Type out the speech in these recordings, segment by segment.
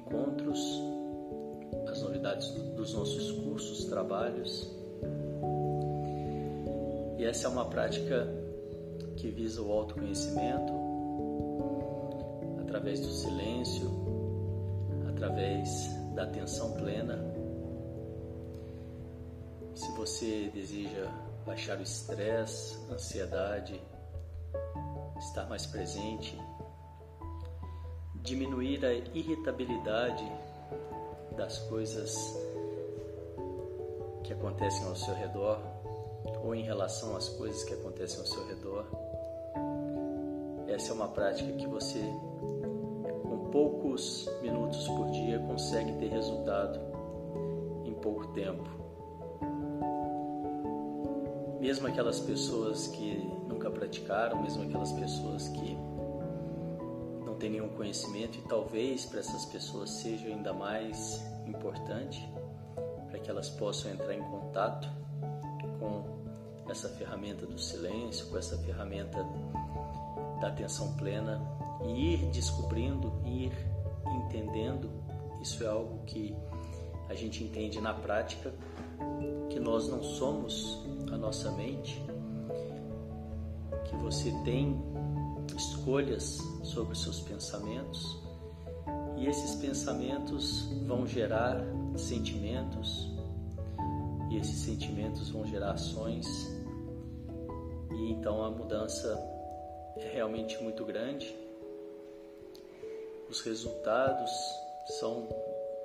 encontros, as novidades dos nossos cursos, trabalhos. E essa é uma prática que visa o autoconhecimento através do silêncio, através da atenção plena. Se você deseja baixar o estresse, ansiedade, estar mais presente, diminuir a irritabilidade das coisas que acontecem ao seu redor ou em relação às coisas que acontecem ao seu redor. Essa é uma prática que você, com poucos minutos por dia, consegue ter resultado em pouco tempo. Mesmo aquelas pessoas que nunca praticaram, mesmo aquelas pessoas que tem nenhum conhecimento e talvez para essas pessoas seja ainda mais importante para que elas possam entrar em contato com essa ferramenta do silêncio, com essa ferramenta da atenção plena e ir descobrindo, ir entendendo. Isso é algo que a gente entende na prática que nós não somos a nossa mente, que você tem escolhas sobre seus pensamentos. E esses pensamentos vão gerar sentimentos. E esses sentimentos vão gerar ações. E então a mudança é realmente muito grande. Os resultados são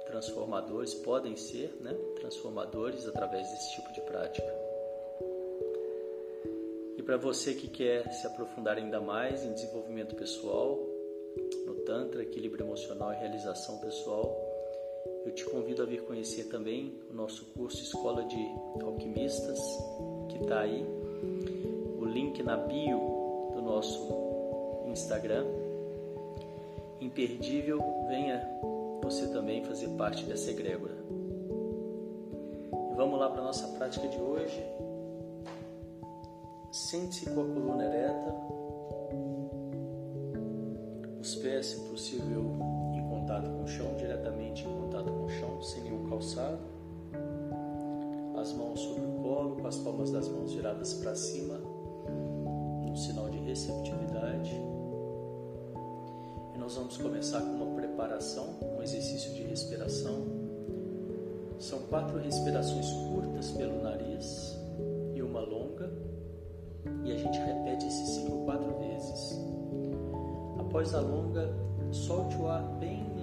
transformadores, podem ser né, transformadores através desse tipo de prática para você que quer se aprofundar ainda mais em desenvolvimento pessoal, no Tantra, equilíbrio emocional e realização pessoal, eu te convido a vir conhecer também o nosso curso Escola de Alquimistas, que está aí, o link na bio do nosso Instagram. Imperdível, venha você também fazer parte dessa egrégora. E vamos lá para a nossa prática de hoje. Sente-se com a coluna ereta, os pés, se possível, em contato com o chão, diretamente em contato com o chão, sem nenhum calçado. As mãos sobre o colo, com as palmas das mãos viradas para cima, um sinal de receptividade. E nós vamos começar com uma preparação, um exercício de respiração. São quatro respirações curtas pelo nariz Após a longa, solte o ar bem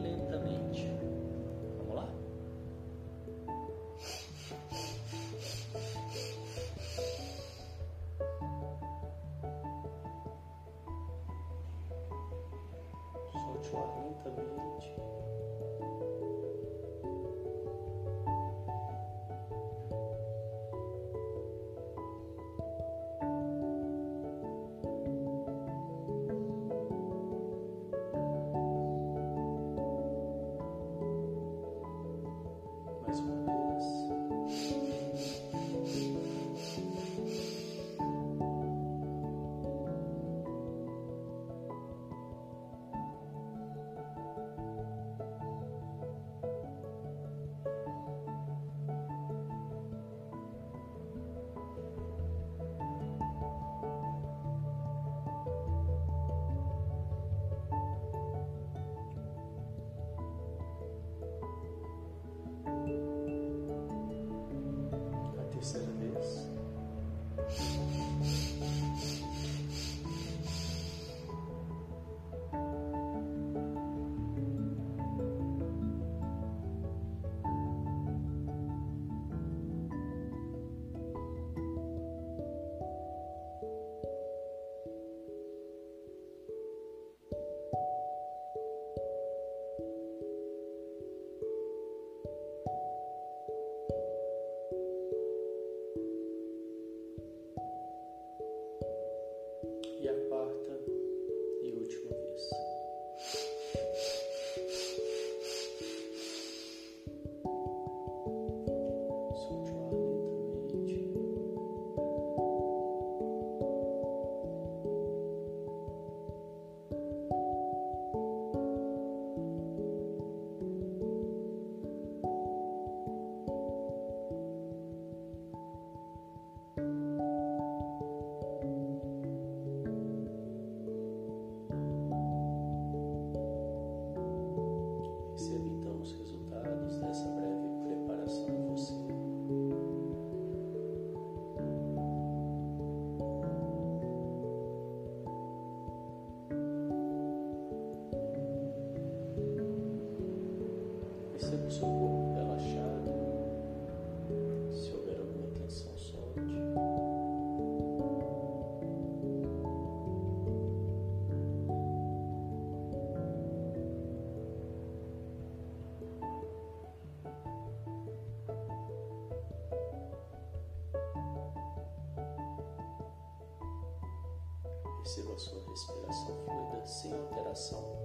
Perceba a sua respiração fluida, sem alteração.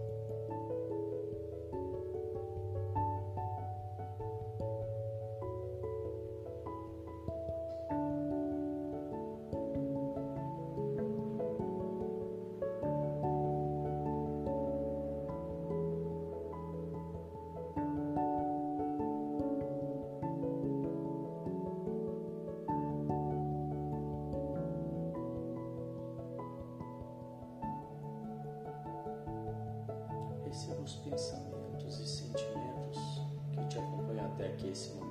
pensamentos e sentimentos que te acompanham até aqui esse momento.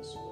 Trazendo a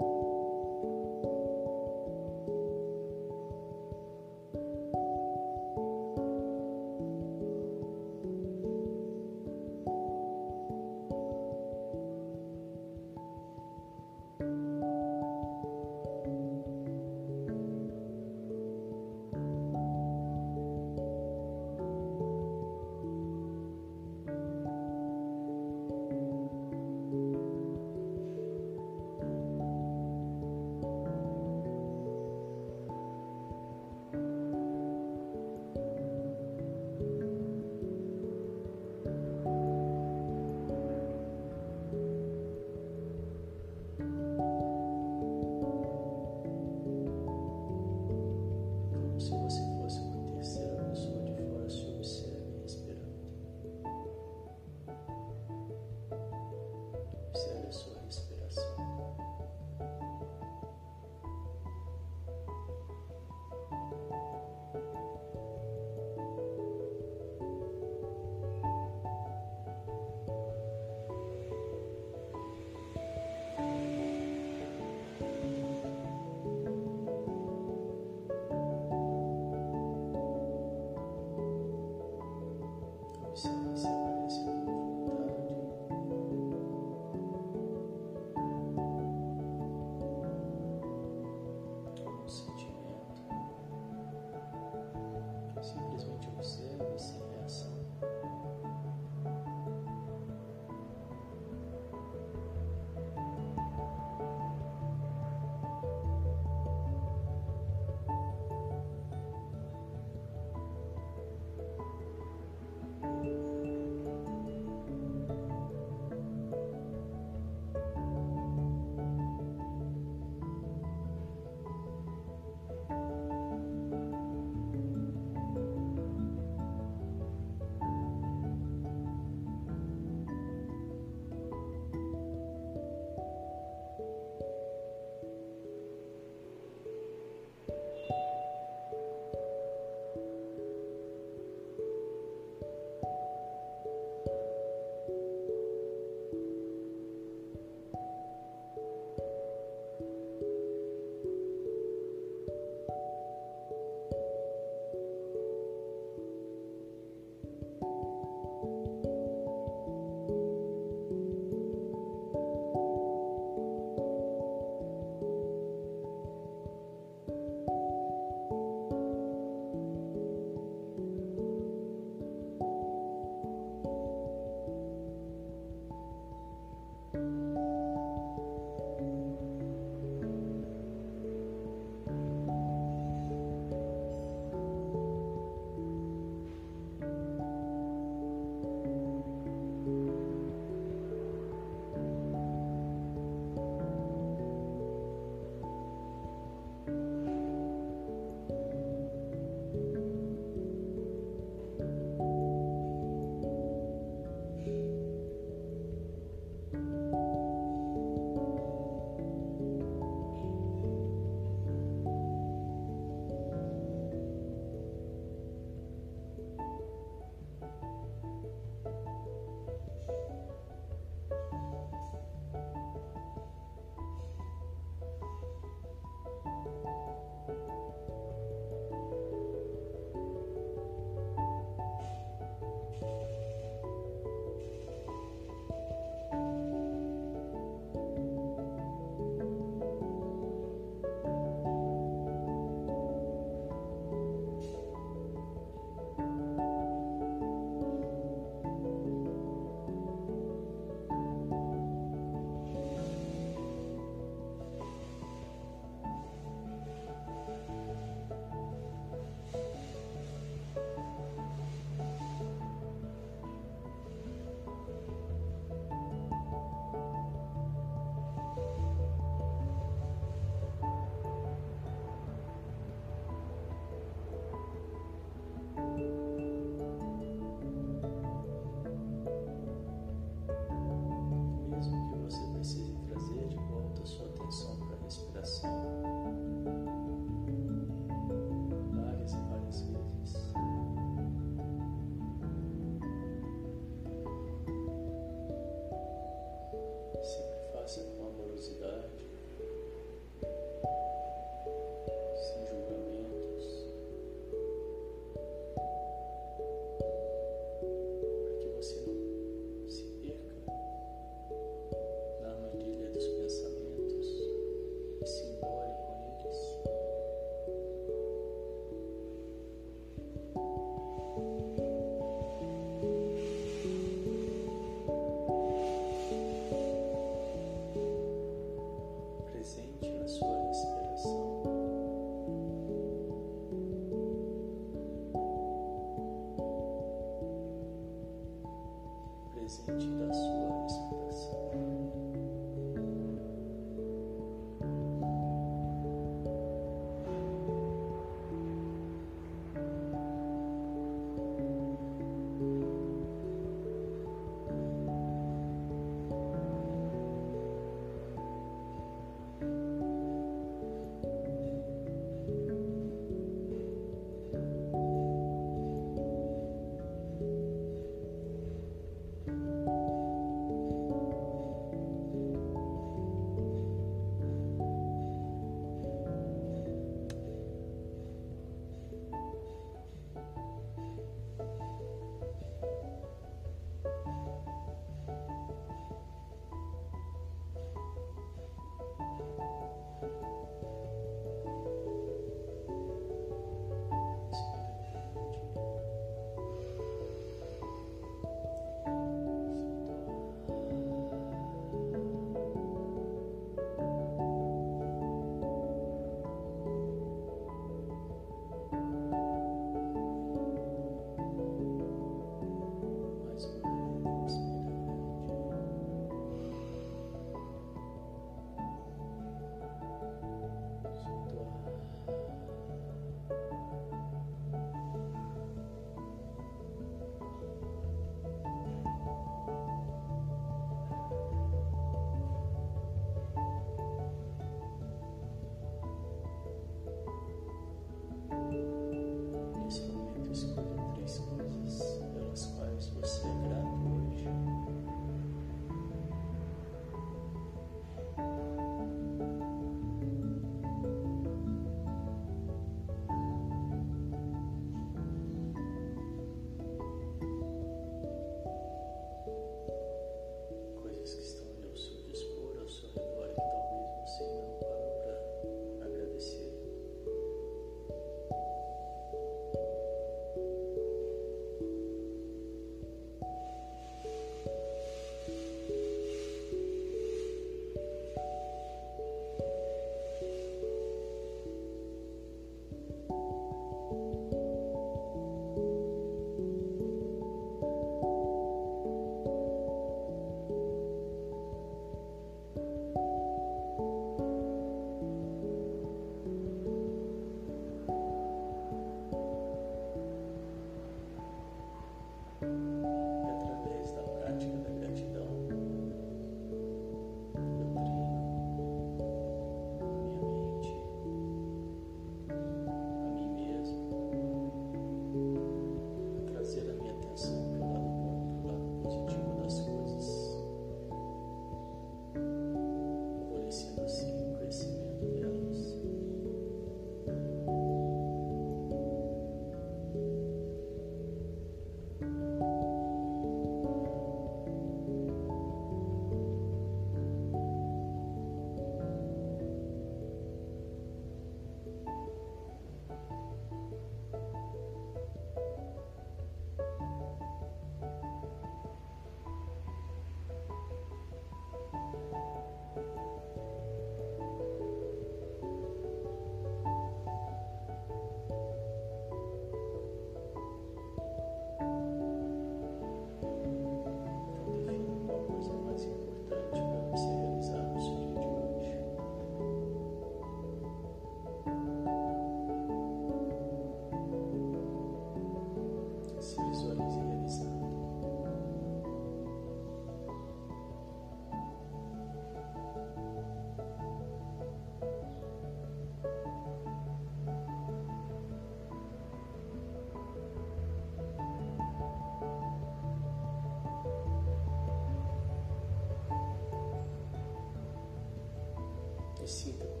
Situ.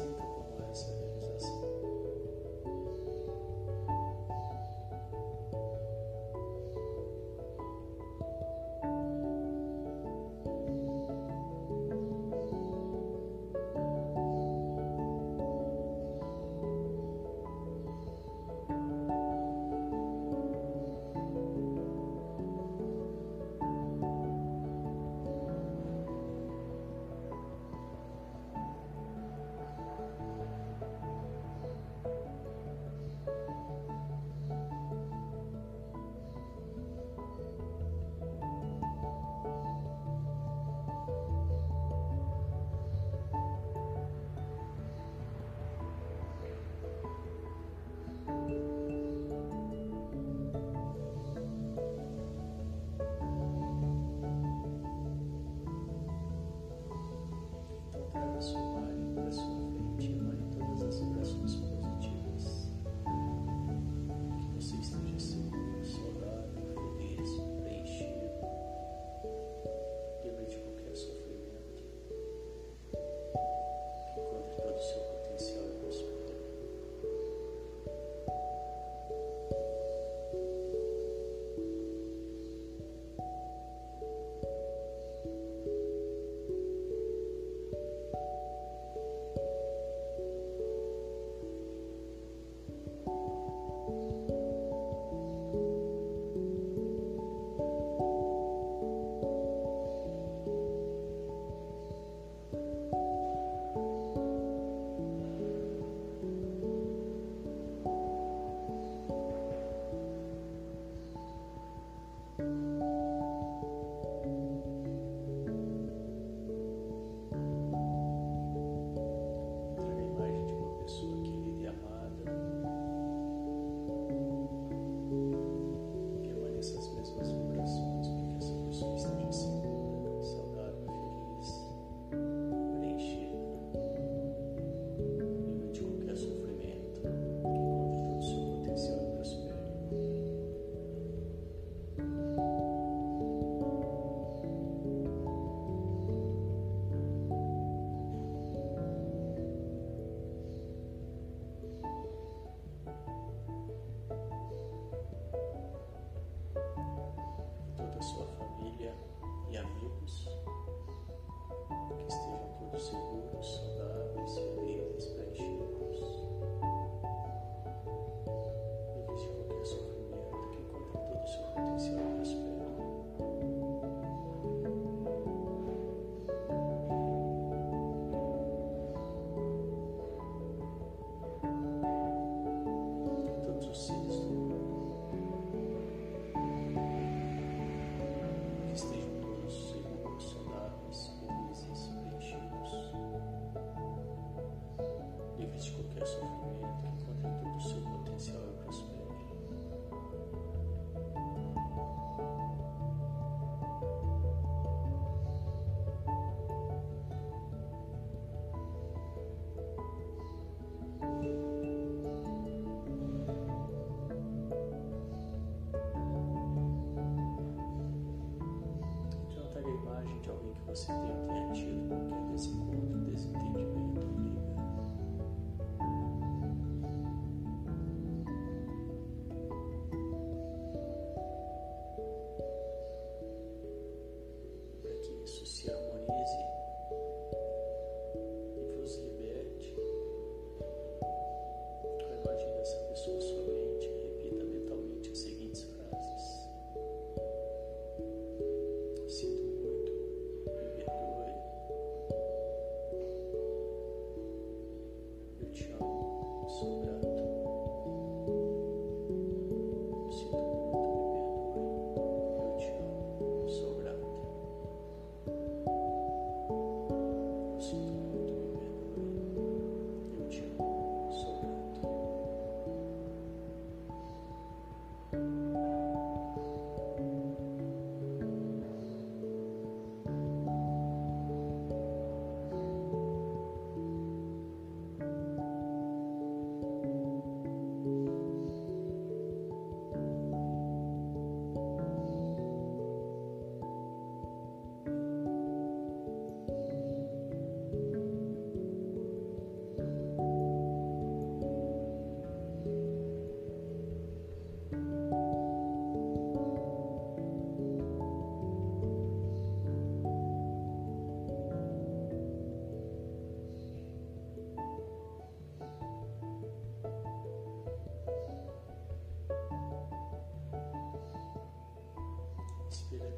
Santa. see you. Jesus. Spirit.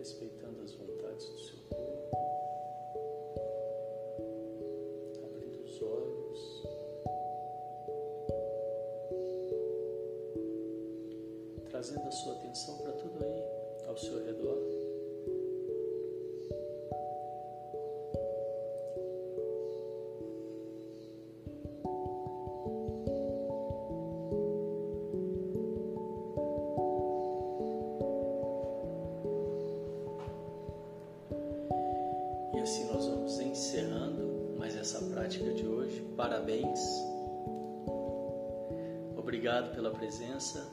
respeitando as vontades do seu corpo, abrindo os olhos, trazendo a sua atenção para tudo aí ao seu redor. Presença.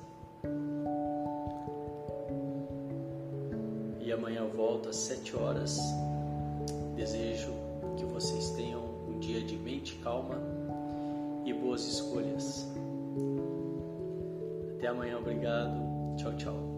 E amanhã eu volto às 7 horas. Desejo que vocês tenham um dia de mente calma e boas escolhas. Até amanhã, obrigado. Tchau, tchau.